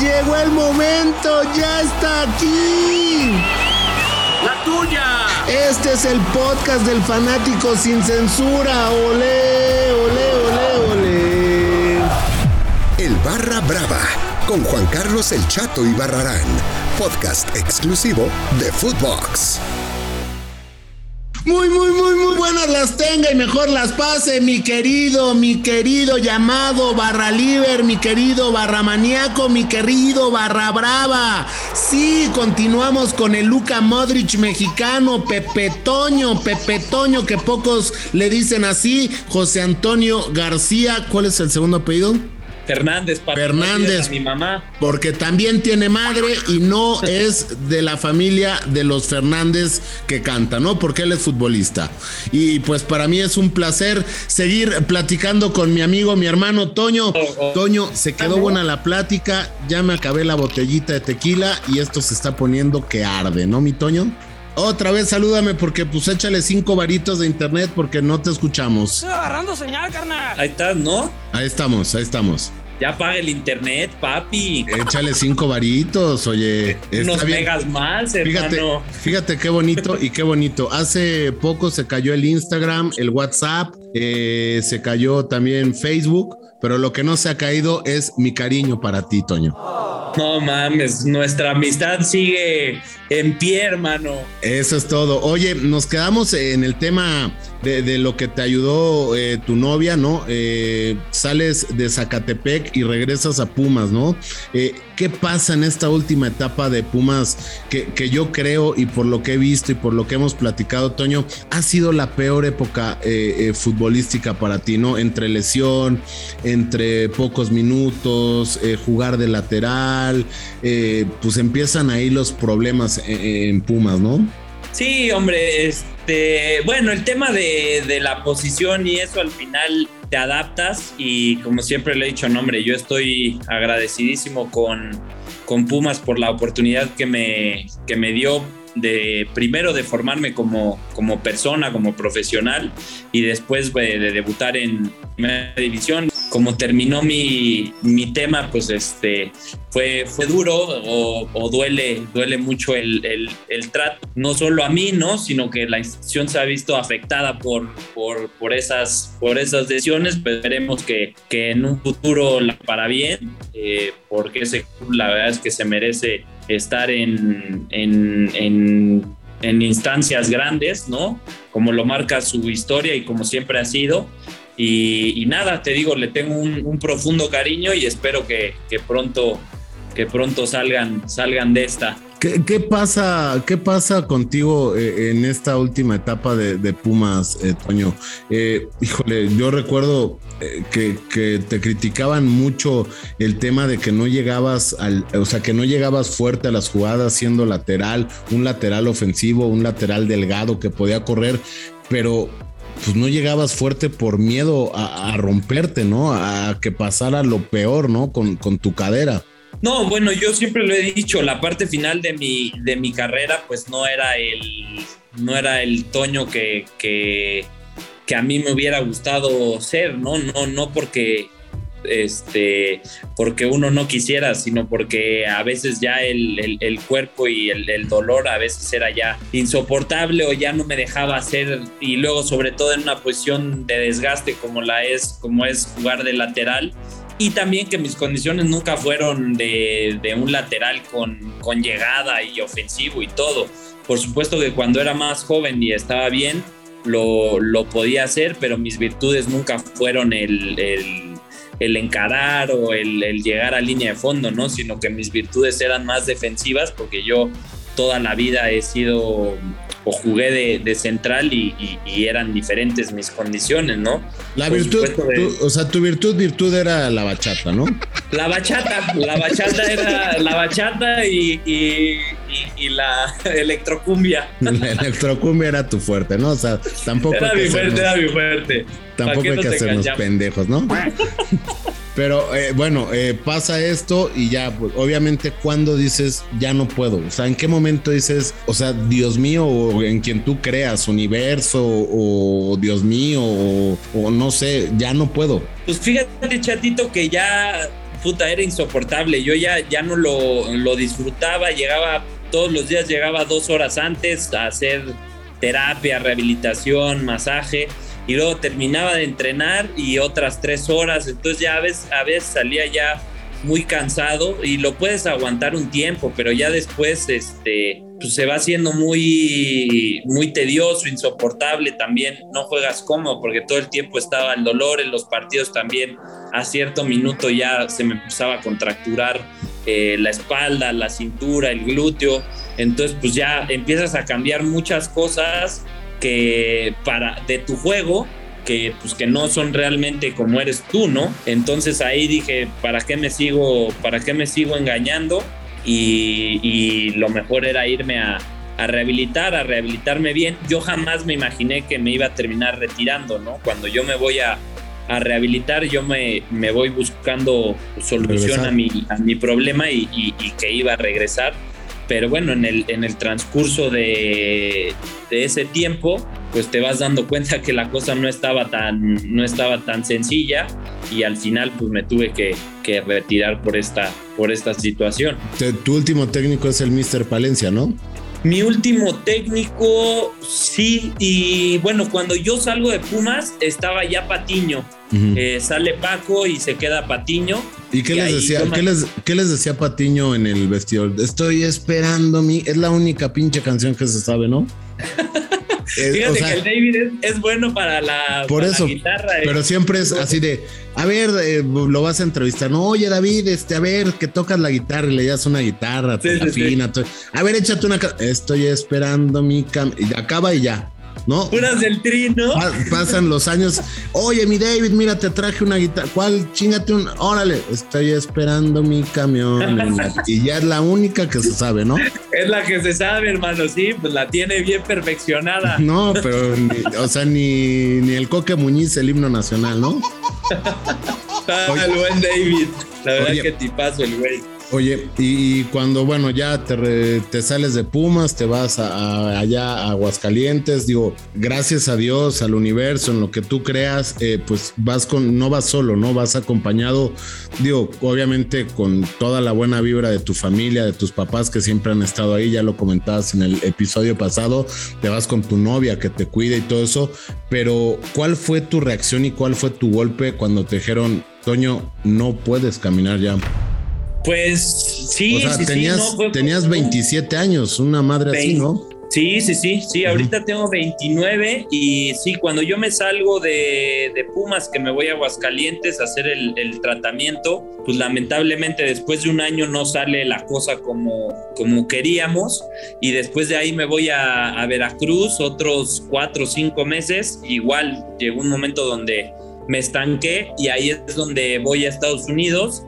llegó el momento, ya está aquí. La tuya. Este es el podcast del fanático sin censura. Ole, ole, ole, ole. El Barra Brava con Juan Carlos El Chato y Barrarán, podcast exclusivo de Footbox. Muy, muy, muy, muy buenas las tenga y mejor las pase, mi querido, mi querido llamado Barra Liber, mi querido Barra Maníaco, mi querido Barra Brava. Sí, continuamos con el Luca Modric mexicano, Pepe Toño, Pepe Toño, que pocos le dicen así, José Antonio García. ¿Cuál es el segundo apellido? Fernández, papi, Fernández, mi mamá. Porque también tiene madre y no es de la familia de los Fernández que canta, ¿no? Porque él es futbolista. Y pues para mí es un placer seguir platicando con mi amigo, mi hermano Toño. Oh, oh. Toño, se quedó buena la plática, ya me acabé la botellita de tequila y esto se está poniendo que arde, ¿no, mi Toño? Otra vez salúdame porque pues échale cinco varitos de internet porque no te escuchamos. Estoy agarrando señal, carnal. Ahí estás, ¿no? Ahí estamos, ahí estamos. Ya paga el internet, papi. Échale cinco varitos, oye. Unos megas más, hermano. Fíjate, fíjate qué bonito y qué bonito. Hace poco se cayó el Instagram, el WhatsApp, eh, se cayó también Facebook, pero lo que no se ha caído es mi cariño para ti, Toño. No mames, nuestra amistad sigue en pie, hermano. Eso es todo. Oye, nos quedamos en el tema de, lo que te ayudó eh, tu novia, ¿no? Eh, sales de Zacatepec y regresas a Pumas, ¿no? Eh, ¿Qué pasa en esta última etapa de Pumas que, que, yo creo y por lo que he visto y por lo que hemos platicado, Toño, ha sido la peor época futbolística para ti, ¿no? Entre lesión, entre pocos minutos, jugar de lateral, pues empiezan ahí los problemas en Pumas, ¿no? Sí, hombre, este, bueno, el tema de, la posición y eso al final te adaptas y como siempre le he dicho, no, hombre, yo estoy agradecidísimo con, Pumas por la oportunidad que me, que me dio de primero de formarme como, como persona, como profesional y después de, debutar en primera división. Como terminó mi, mi tema, pues este fue, fue duro o, duele, duele mucho el, el, trato, no solo a mí, ¿no? Sino que la institución se ha visto afectada por, por, por esas, por esas decisiones, pero esperemos que, que en un futuro la para bien, eh, porque ese la verdad es que se merece estar en, en, instancias grandes, ¿no? Como lo marca su historia y como siempre ha sido. Y, nada, te digo, le tengo un, profundo cariño y espero que, que, pronto, que pronto salgan, salgan de esta. ¿Qué, pasa, ¿Qué pasa contigo eh, en esta última etapa de, Pumas, eh, Toño? Eh, híjole, yo recuerdo que, te criticaban mucho el tema de que no llegabas al, o sea, que no llegabas fuerte a las jugadas siendo lateral, un lateral ofensivo, un lateral delgado que podía correr, pero pues no llegabas fuerte por miedo a, romperte, ¿no? A que pasara lo peor, ¿no? Con, con tu cadera. No, bueno, yo siempre lo he dicho, la parte final de mi, de mi carrera, pues no era el, no era el Toño que, que, a mí me hubiera gustado ser, ¿no? No, no porque este, porque uno no quisiera, sino porque a veces ya el, el, cuerpo y el, el, dolor a veces era ya insoportable o ya no me dejaba hacer y luego sobre todo en una posición de desgaste como la es, como es jugar de lateral, y también que mis condiciones nunca fueron de, un lateral con, con, llegada y ofensivo y todo. Por supuesto que cuando era más joven y estaba bien, lo, podía hacer, pero mis virtudes nunca fueron el, el, encarar o el, el, llegar a línea de fondo, ¿no? Sino que mis virtudes eran más defensivas porque yo toda la vida he sido o jugué de, central y, eran diferentes mis condiciones, ¿no? La virtud, o sea, tu virtud, virtud era la bachata, ¿no? La bachata, la bachata era la bachata y, la electrocumbia. La electrocumbia era tu fuerte, ¿no? O sea, tampoco... Era mi fuerte, era mi fuerte. Tampoco hay que hacernos pendejos, ¿no? Pero eh, bueno, eh, pasa esto y ya, pues, obviamente, cuando dices ya no puedo? O sea, ¿en qué momento dices, o sea, Dios mío, o en quien tú creas, universo, o Dios mío, o, no sé, ya no puedo? Pues fíjate, chatito, que ya puta, era insoportable. Yo ya, ya no lo, lo disfrutaba, llegaba todos los días, llegaba dos horas antes a hacer terapia, rehabilitación, masaje y luego terminaba de entrenar y otras tres horas, entonces ya a veces, a veces salía ya muy cansado y lo puedes aguantar un tiempo, pero ya después este, pues se va haciendo muy, muy tedioso, insoportable también, no juegas cómodo porque todo el tiempo estaba el dolor en los partidos también, a cierto minuto ya se me empezaba a contracturar eh, la espalda, la cintura, el glúteo, entonces pues ya empiezas a cambiar muchas cosas que para de tu juego que pues que no son realmente como eres tú, ¿no? Entonces ahí dije, ¿para qué me sigo, para qué me sigo engañando? Y, lo mejor era irme a, rehabilitar, a rehabilitarme bien. Yo jamás me imaginé que me iba a terminar retirando, ¿no? Cuando yo me voy a, rehabilitar, yo me, me, voy buscando solución a mi, a mi problema y, y, que iba a regresar pero bueno, en el, en el transcurso de, ese tiempo, pues te vas dando cuenta que la cosa no estaba tan, no estaba tan sencilla y al final pues me tuve que, retirar por esta, por esta situación. Tu último técnico es el Mr. Palencia, ¿no? Mi último técnico, sí, y bueno, cuando yo salgo de Pumas estaba ya Patiño. Eh, sale Paco y se queda Patiño. ¿Y qué les decía? ¿qué, les, ¿qué, les, decía Patiño en el vestidor? Estoy esperando mi. Es la única pinche canción que se sabe, ¿no? Fíjate que el David es, bueno para la, por eso, guitarra. Eh. Pero siempre es así de, a ver, eh, lo vas a entrevistar. No, oye, David, este, a ver, que tocas la guitarra y le das una guitarra, sí, fina. A ver, échate una. Estoy esperando mi cam. Y acaba y ya. ¿No? Puras del trino. pasan los años. Oye, mi David, mira, te traje una guitarra. ¿Cuál? Chingate un. Órale, estoy esperando mi camión. y ya es la única que se sabe, ¿no? Es la que se sabe, hermano, sí, pues la tiene bien perfeccionada. No, pero, o sea, ni, ni el Coque Muñiz, el himno nacional, ¿no? el buen David. La verdad que tipazo el güey. Oye, y, cuando, bueno, ya te, te, sales de Pumas, te vas allá a Aguascalientes, digo, gracias a Dios, al universo, en lo que tú creas, eh, pues vas con, no vas solo, ¿no? Vas acompañado, digo, obviamente con toda la buena vibra de tu familia, de tus papás que siempre han estado ahí, ya lo comentabas en el episodio pasado, te vas con tu novia que te cuida y todo eso, pero ¿cuál fue tu reacción y cuál fue tu golpe cuando te dijeron, Toño, no puedes caminar ya? Pues sí, o sea, tenías, tenías 27 años, una madre así, ¿no? Sí, sí, sí, sí, ahorita tengo 29 y sí, cuando yo me salgo de, Pumas, que me voy a Aguascalientes a hacer el, tratamiento, pues lamentablemente después de un año no sale la cosa como, como queríamos y después de ahí me voy a, a Veracruz otros cuatro o cinco meses, igual llegó un momento donde me estanqué y ahí es donde voy a Estados Unidos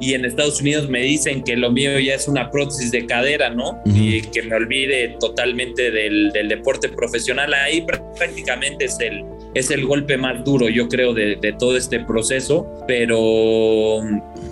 y en Estados Unidos me dicen que lo mío ya es una prótesis de cadera, ¿no? Y que me olvide totalmente del, deporte profesional. Ahí prácticamente es el, es el golpe más duro, yo creo, de, todo este proceso. Pero,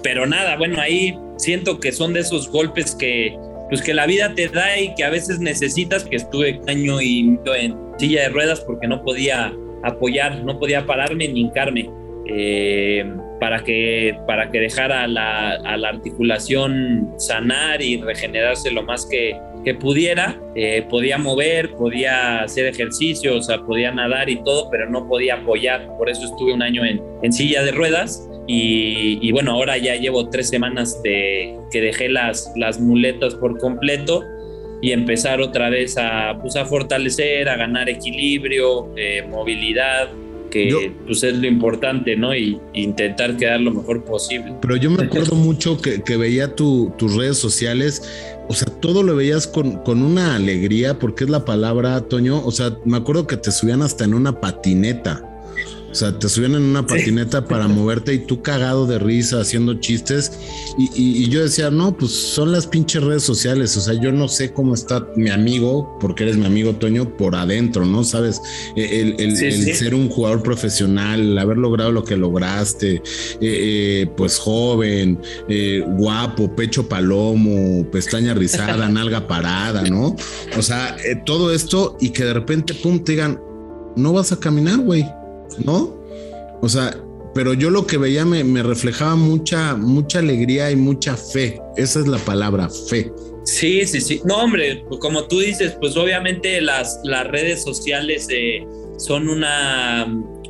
pero nada, bueno, ahí siento que son de esos golpes que, pues que la vida te da y que a veces necesitas, que estuve un año y en silla de ruedas porque no podía apoyar, no podía pararme ni hincarme. Eh, para, que, para que dejara la, a la articulación sanar y regenerarse lo más que, que pudiera. Eh, podía mover, podía hacer ejercicio, o podía nadar y todo, pero no podía apoyar. Por eso estuve un año en, en silla de ruedas. Y, y, bueno, ahora ya llevo tres semanas de que dejé las, las muletas por completo y empezar otra vez a, pues, a fortalecer, a ganar equilibrio, eh, movilidad, que pues es lo importante, ¿no? Y intentar quedar lo mejor posible. Pero yo me acuerdo mucho que, que veía tu, tus redes sociales, o sea, todo lo veías con, con una alegría, porque es la palabra, Toño, o sea, me acuerdo que te subían hasta en una patineta. O sea, te subían en una patineta para moverte y tú cagado de risa haciendo chistes. Y, yo decía, no, pues son las pinches redes sociales. O sea, yo no sé cómo está mi amigo, porque eres mi amigo Toño, por adentro, ¿no? Sabes, e, el, ser un jugador profesional, el haber logrado lo que lograste, eh, eh, pues joven, eh, guapo, pecho palomo, pestaña rizada, nalga parada, ¿no? O sea, todo esto y que de repente, pum, te digan, no vas a caminar, güey ¿no? O sea, pero yo lo que veía me, me reflejaba mucha, mucha alegría y mucha fe. Esa es la palabra, fe. Sí, sí, sí. No, hombre, pues como tú dices, pues obviamente las, las redes sociales eh, son una,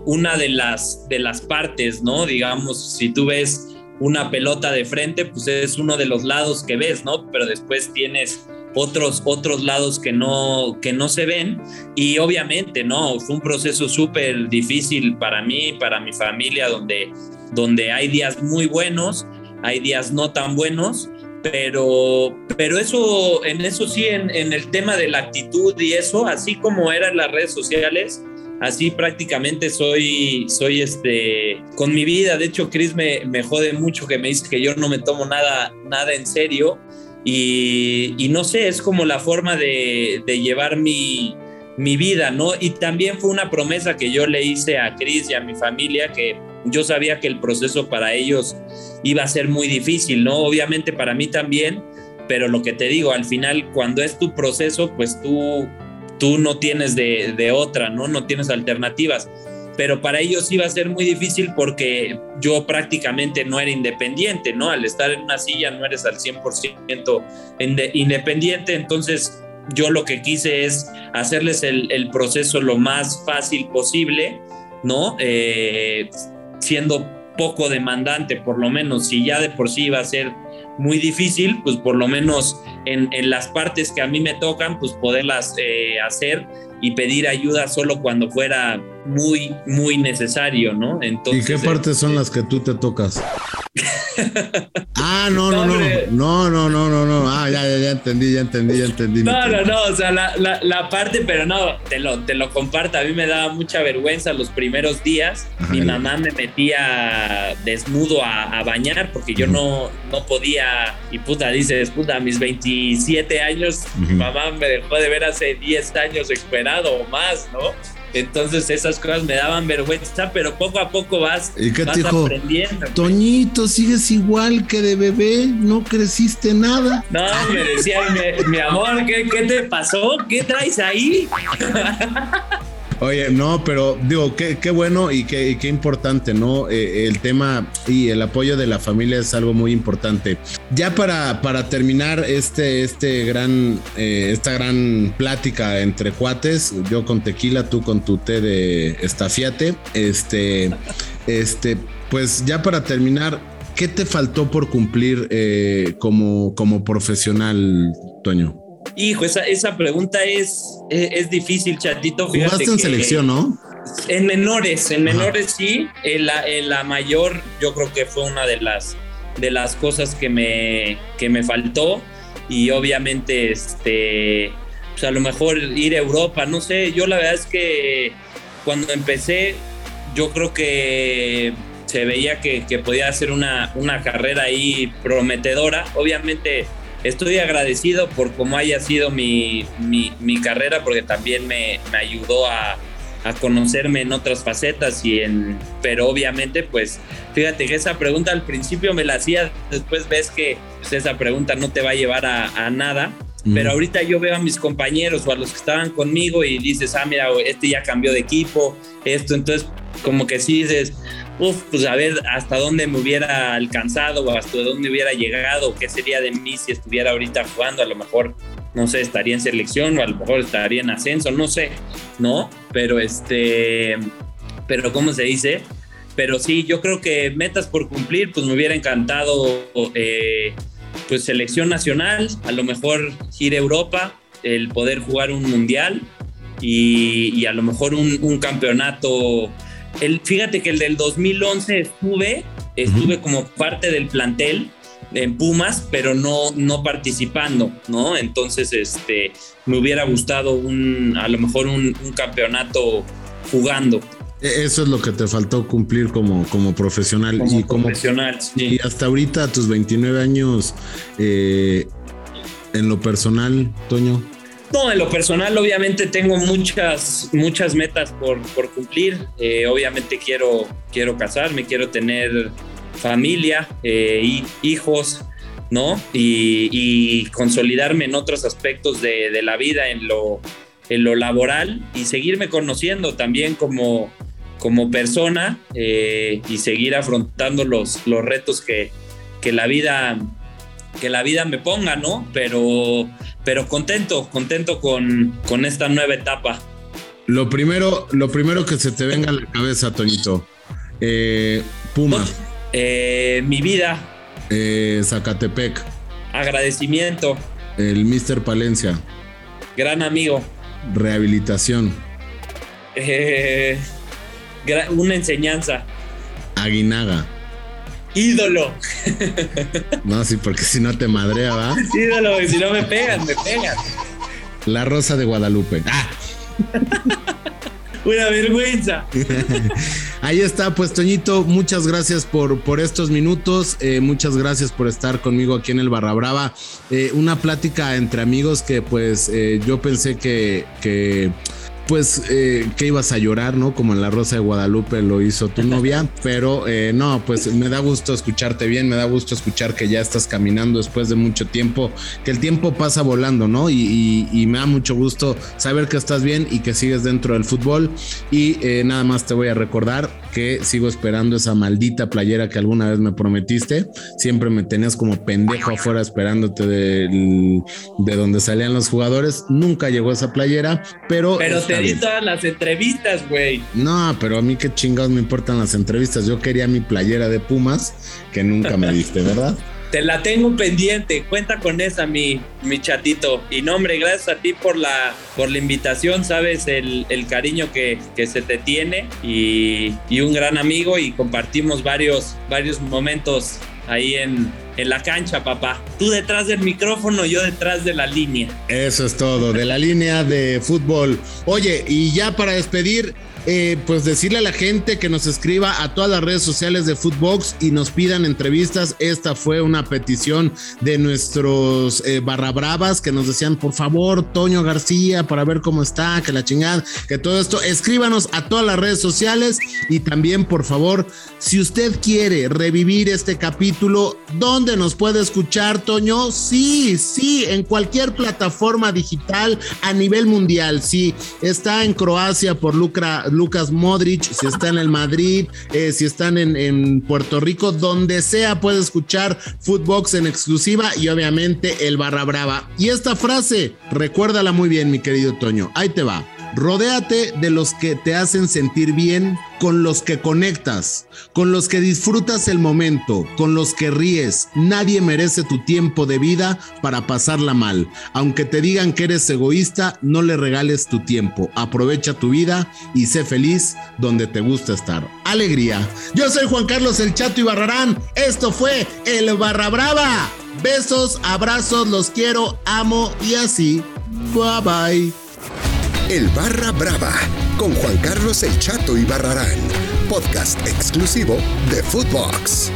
una de, las, de las partes, ¿no? Digamos, si tú ves una pelota de frente, pues es uno de los lados que ves, ¿no? Pero después tienes otros, otros lados que no, que no se ven. Y obviamente, ¿no? Fue un proceso súper difícil para mí, para mi familia, donde, donde hay días muy buenos, hay días no tan buenos. Pero, pero eso, en eso sí, en, en el tema de la actitud y eso, así como eran las redes sociales, así prácticamente soy, soy este, con mi vida. De hecho, Chris me, me jode mucho que me dice que yo no me tomo nada, nada en serio. Y, no sé, es como la forma de, llevar mi, vida, ¿no? Y también fue una promesa que yo le hice a Cris y a mi familia que yo sabía que el proceso para ellos iba a ser muy difícil, ¿no? Obviamente para mí también, pero lo que te digo, al final cuando es tu proceso, pues tú, tú no tienes de, de otra, ¿no? No tienes alternativas pero para ellos iba a ser muy difícil porque yo prácticamente no era independiente, ¿no? Al estar en una silla no eres al 100% independiente, entonces yo lo que quise es hacerles el, proceso lo más fácil posible, ¿no? Eh, siendo poco demandante, por lo menos, si ya de por sí iba a ser muy difícil, pues por lo menos en, las partes que a mí me tocan, pues poderlas eh, hacer y pedir ayuda solo cuando fuera muy, muy necesario, ¿no? Entonces, ¿Y qué partes son este las que tú te tocas? ah, no, no, no, no, no, no, no, no, ah, ya, ya, ya entendí, ya entendí, ya entendí. No, no, no, o sea, la, la, parte, pero no, te lo, te lo comparto, a mí me daba mucha vergüenza los primeros días, mi mamá me metía desnudo a, bañar porque yo no, no podía, y puta, dices, puta, a mis 27 años, mi mamá me dejó de ver hace 10 años esperado o más, ¿no? Entonces esas cosas me daban vergüenza, pero poco a poco vas, ¿Y qué te dijo? aprendiendo. Toñito, sigues igual que de bebé, no creciste nada. No, me decía mi, amor, ¿qué, ¿qué, te pasó? ¿Qué traes ahí? Oye, no, pero digo, qué, qué bueno y qué, qué importante, ¿no? Eh, el tema y el apoyo de la familia es algo muy importante. Ya para, para terminar este, este gran, eh, esta gran plática entre cuates, yo con tequila, tú con tu té de estafiate, este, este, pues ya para terminar, ¿qué te faltó por cumplir eh, como, como profesional, Toño? Hijo, esa, esa pregunta es, es, difícil, chatito. Jugaste en selección, ¿no? En menores, en menores sí. En la, en la, mayor, yo creo que fue una de las, de las cosas que me, que me faltó. Y obviamente, este, pues a lo mejor ir a Europa, no sé. Yo la verdad es que cuando empecé, yo creo que se veía que, que podía hacer una, una carrera ahí prometedora. Obviamente estoy agradecido por cómo haya sido mi, mi, carrera, porque también me, me ayudó a, a, conocerme en otras facetas y en, pero obviamente pues fíjate que esa pregunta al principio me la hacía, después ves que pues, esa pregunta no te va a llevar a, a nada. Pero ahorita yo veo a mis compañeros o a los que estaban conmigo y dices, ah, mira, este ya cambió de equipo, esto, entonces como que sí dices, uf, pues a ver hasta dónde me hubiera alcanzado o hasta dónde hubiera llegado, qué sería de mí si estuviera ahorita jugando, a lo mejor, no sé, estaría en selección o a lo mejor estaría en ascenso, no sé, ¿no? Pero este, pero ¿cómo se dice? Pero sí, yo creo que metas por cumplir, pues me hubiera encantado, eh, pues selección nacional, a lo mejor ir a Europa, el poder jugar un mundial y, a lo mejor un, un campeonato el, fíjate que el del 2011 estuve, estuve como parte del plantel en Pumas, pero no, no participando, ¿no? Entonces, este, me hubiera gustado un, a lo mejor un, campeonato jugando. E, eso es lo que te faltó cumplir como, como profesional. Como y como, profesional, Y hasta ahorita, a tus 29 años, eh, en lo personal, Toño, no, en lo personal obviamente tengo muchas, muchas metas por, por cumplir. Eh, obviamente quiero, quiero casarme, quiero tener familia, eh, hijos, ¿no? Y, consolidarme en otros aspectos de, de, la vida, en lo, en lo laboral y seguirme conociendo también como, como persona eh, y seguir afrontando los, los retos que, que, la vida, que la vida me ponga, ¿no? Pero, pero contento, contento con, con esta nueva etapa. Lo primero, lo primero que se te venga a la cabeza, Toñito. Eh, Puma. Eh, mi vida. Zacatepec. Agradecimiento. El Mister Palencia. Gran amigo. Rehabilitación. Eh, una enseñanza. Aguinaga. Ídolo. No, sí, porque si no te madrea, ¿va? Ídolo, si no me pegan, me pegan. La Rosa de Guadalupe. ¡Ah! Una vergüenza. Ahí está, pues Toñito, muchas gracias por, por estos minutos, eh, muchas gracias por estar conmigo aquí en el Barra Brava. Eh, una plática entre amigos que pues eh, yo pensé que, que pues eh, que ibas a llorar, ¿no? Como en La Rosa de Guadalupe lo hizo tu novia, pero eh, no, pues me da gusto escucharte bien, me da gusto escuchar que ya estás caminando después de mucho tiempo, que el tiempo pasa volando, ¿no? Y, me da mucho gusto saber que estás bien y que sigues dentro del fútbol. Y eh, nada más te voy a recordar que sigo esperando esa maldita playera que alguna vez me prometiste. Siempre me tenías como pendejo afuera esperándote de, de donde salían los jugadores. Nunca llegó esa playera, pero... Pero te di todas las entrevistas, güey. No, pero a mí qué chingados me importan las entrevistas. Yo quería mi playera de Pumas, que nunca me diste, ¿verdad? Te la tengo pendiente, cuenta con esa, mi, mi chatito. Y no, hombre, gracias a ti por la, por la invitación, sabes el, el cariño que, que, se te tiene y, y, un gran amigo y compartimos varios, varios momentos ahí en, en la cancha, papá. Tú detrás del micrófono, yo detrás de la línea. Eso es todo, de la línea de fútbol. Oye, y ya para despedir, eh, pues decirle a la gente que nos escriba a todas las redes sociales de Footbox y nos pidan entrevistas. Esta fue una petición de nuestros eh, barra bravas que nos decían, por favor, Toño García, para ver cómo está, que la chingada, que todo esto. Escríbanos a todas las redes sociales y también, por favor, si usted quiere revivir este capítulo, ¿dónde nos puede escuchar, Toño? Sí, sí, en cualquier plataforma digital a nivel mundial. Sí, está en Croacia por Lucra Lucas Modric, si está en el Madrid, eh, si están en, en, Puerto Rico, donde sea puede escuchar Footbox en exclusiva y obviamente el barra brava. Y esta frase, recuérdala muy bien, mi querido Toño. Ahí te va. Rodéate de los que te hacen sentir bien, con los que conectas, con los que disfrutas el momento, con los que ríes. Nadie merece tu tiempo de vida para pasarla mal. Aunque te digan que eres egoísta, no le regales tu tiempo. Aprovecha tu vida y sé feliz donde te gusta estar. Alegría. Yo soy Juan Carlos El Chato y Barrarán. Esto fue El Barra Brava. Besos, abrazos, los quiero, amo y así. Bye bye. El Barra Brava con Juan Carlos El Chato y Barrarán, podcast exclusivo de Footbox.